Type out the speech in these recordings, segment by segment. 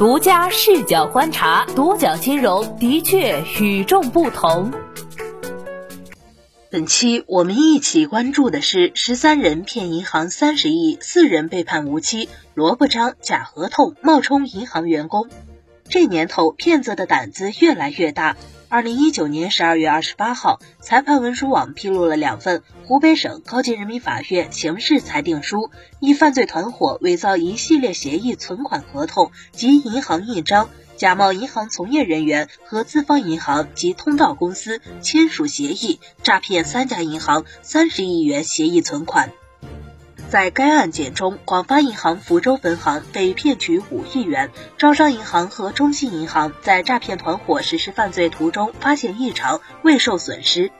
独家视角观察，独角金融的确与众不同。本期我们一起关注的是：十三人骗银行三十亿，四人被判无期，萝卜章假合同冒充银行员工。这年头，骗子的胆子越来越大。二零一九年十二月二十八号，裁判文书网披露了两份湖北省高级人民法院刑事裁定书，一犯罪团伙伪造一系列协议存款合同及银行印章，假冒银行从业人员和资方银行及通道公司签署协议，诈骗三家银行三十亿元协议存款。在该案件中，广发银行福州分行被骗取五亿元，招商银行和中信银行在诈骗团伙实施犯罪途中发现异常，未受损失。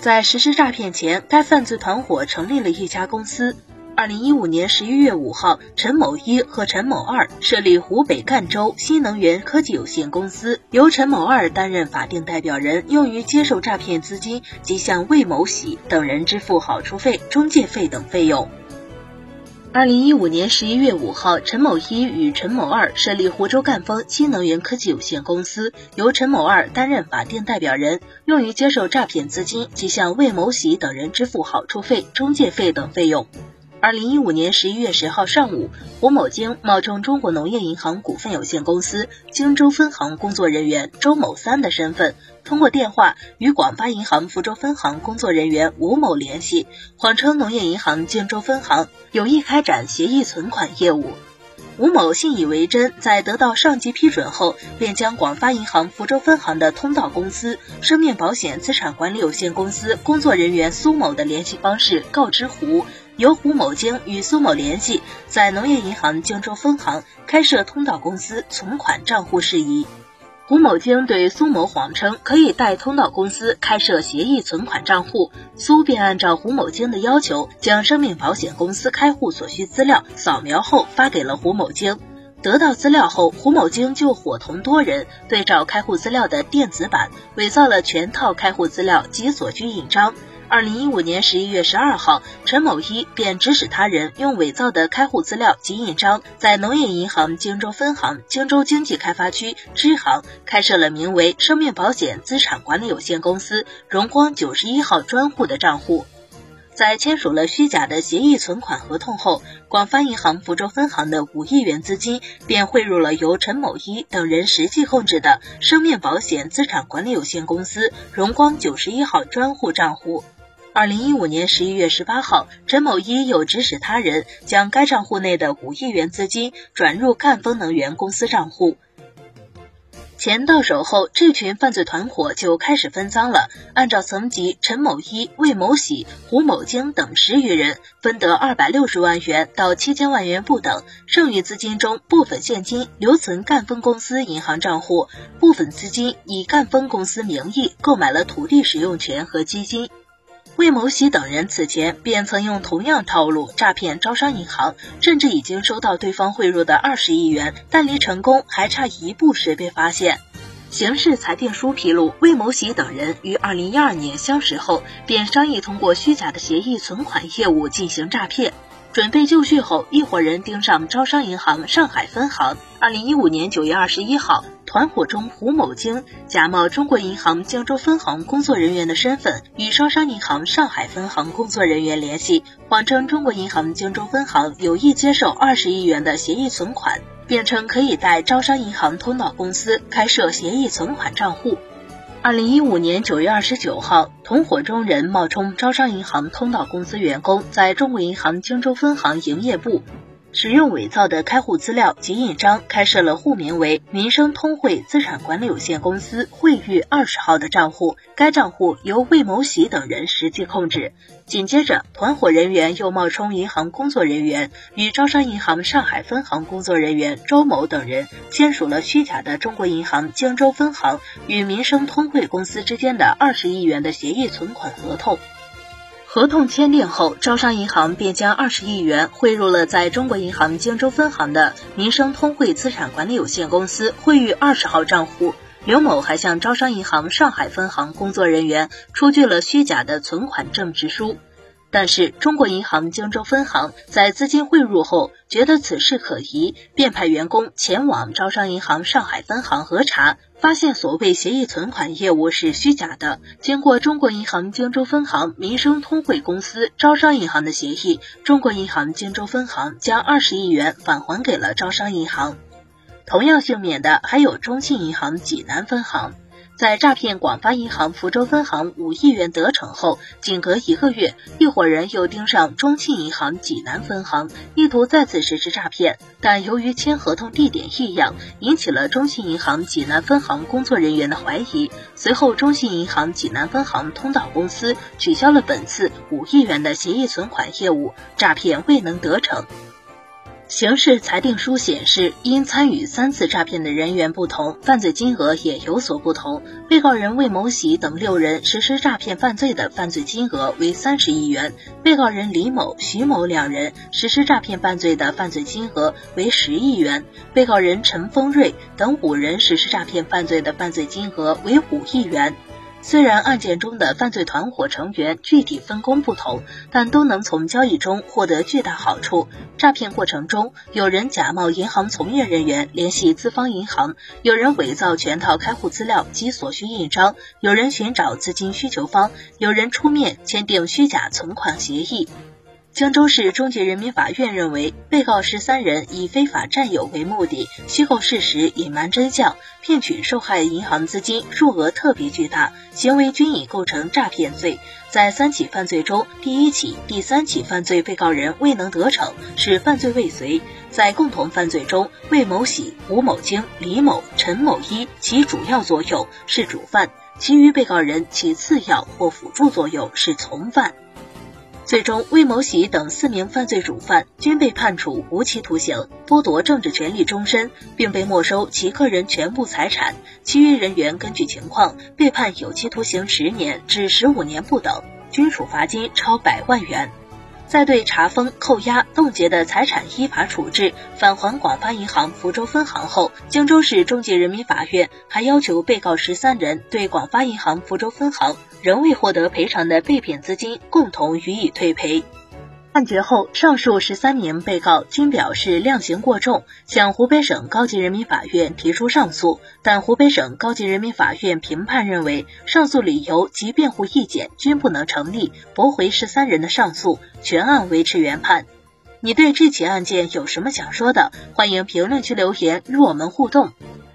在实施诈骗前，该犯罪团伙成立了一家公司。二零一五年十一月五号，陈某一和陈某二设立湖北赣州新能源科技有限公司，由陈某二担任法定代表人，用于接受诈骗资金及向魏某喜等人支付好处费、中介费等费用。二零一五年十一月五号，陈某一与陈某二设立湖州赣丰新能源科技有限公司，由陈某二担任法定代表人，用于接受诈骗资金及向魏某喜等人支付好处费、中介费等费用。二零一五年十一月十号上午，胡某经冒充中国农业银行股份有限公司荆州分行工作人员周某三的身份，通过电话与广发银行福州分行工作人员吴某联系，谎称农业银行荆州分行有意开展协议存款业务。吴某信以为真，在得到上级批准后，便将广发银行福州分行的通道公司生命保险资产管理有限公司工作人员苏某的联系方式告知胡。由胡某京与苏某联系，在农业银行荆州分行开设通道公司存款账户事宜。胡某京对苏某谎称可以代通道公司开设协议存款账户，苏便按照胡某京的要求，将生命保险公司开户所需资料扫描后发给了胡某京。得到资料后，胡某京就伙同多人对照开户资料的电子版，伪造了全套开户资料及所需印章。二零一五年十一月十二号，陈某一便指使他人用伪造的开户资料及印章，在农业银行荆州分行荆州经济开发区支行开设了名为“生命保险资产管理有限公司荣光九十一号”专户的账户。在签署了虚假的协议存款合同后，广发银行福州分行的五亿元资金便汇入了由陈某一等人实际控制的生命保险资产管理有限公司荣光九十一号专户账户。二零一五年十一月十八号，陈某一又指使他人将该账户内的五亿元资金转入赣丰能源公司账户。钱到手后，这群犯罪团伙就开始分赃了。按照层级，陈某一、魏某喜、胡某京等十余人分得二百六十万元到七千万元不等。剩余资金中，部分现金留存赣丰公司银行账户，部分资金以赣丰公司名义购买了土地使用权和基金。魏某喜等人此前便曾用同样套路诈骗招商银行，甚至已经收到对方汇入的二十亿元，但离成功还差一步时被发现。刑事裁定书披露，魏某喜等人于二零一二年相识后，便商议通过虚假的协议存款业务进行诈骗。准备就绪后，一伙人盯上招商银行上海分行。二零一五年九月二十一号。团伙中，胡某京假冒中国银行荆州分行工作人员的身份，与招商银行上海分行工作人员联系，谎称中国银行荆州分行有意接受二十亿元的协议存款，辩称可以在招商银行通道公司开设协议存款账户。二零一五年九月二十九号，同伙中人冒充招商银行通道公司员工，在中国银行荆州分行营业部。使用伪造的开户资料及印章，开设了户名为民生通汇资产管理有限公司汇誉二十号的账户，该账户由魏某喜等人实际控制。紧接着，团伙人员又冒充银行工作人员，与招商银行上海分行工作人员周某等人签署了虚假的中国银行江州分行与民生通汇公司之间的二十亿元的协议存款合同。合同签订后，招商银行便将二十亿元汇入了在中国银行荆州分行的民生通汇资产管理有限公司汇誉二十号账户。刘某还向招商银行上海分行工作人员出具了虚假的存款证实书。但是中国银行荆州分行在资金汇入后，觉得此事可疑，便派员工前往招商银行上海分行核查，发现所谓协议存款业务是虚假的。经过中国银行荆州分行民生通汇公司招商银行的协议，中国银行荆州分行将二十亿元返还给了招商银行。同样幸免的还有中信银行济南分行。在诈骗广发银行福州分行五亿元得逞后，仅隔一个月，一伙人又盯上中信银行济南分行，意图再次实施诈骗。但由于签合同地点异样，引起了中信银行济南分行工作人员的怀疑。随后，中信银行济南分行通道公司取消了本次五亿元的协议存款业务，诈骗未能得逞。刑事裁定书显示，因参与三次诈骗的人员不同，犯罪金额也有所不同。被告人魏某喜等六人实施诈骗犯罪的犯罪金额为三十亿元，被告人李某、徐某两人实施诈骗犯罪的犯罪金额为十亿元，被告人陈峰瑞等五人实施诈骗犯罪的犯罪金额为五亿元。虽然案件中的犯罪团伙成员具体分工不同，但都能从交易中获得巨大好处。诈骗过程中，有人假冒银行从业人员联系资方银行，有人伪造全套开户资料及所需印章，有人寻找资金需求方，有人出面签订虚假存款协议。江州市中级人民法院认为，被告十三人以非法占有为目的，虚构事实、隐瞒真相，骗取受害银行资金，数额特别巨大，行为均已构成诈骗罪。在三起犯罪中，第一起、第三起犯罪被告人未能得逞，是犯罪未遂；在共同犯罪中，魏某喜、吴某京、李某、陈某一起主要作用是主犯，其余被告人起次要或辅助作用是从犯。最终，魏某喜等四名犯罪主犯均被判处无期徒刑，剥夺政治权利终身，并被没收其个人全部财产。其余人员根据情况被判有期徒刑十年至十五年不等，均处罚金超百万元。在对查封、扣押、冻结的财产依法处置，返还广发银行福州分行后，荆州市中级人民法院还要求被告十三人对广发银行福州分行仍未获得赔偿的被骗资金共同予以退赔。判决后，上述十三名被告均表示量刑过重，向湖北省高级人民法院提出上诉，但湖北省高级人民法院评判认为，上诉理由及辩护意见均不能成立，驳回十三人的上诉，全案维持原判。你对这起案件有什么想说的？欢迎评论区留言与我们互动。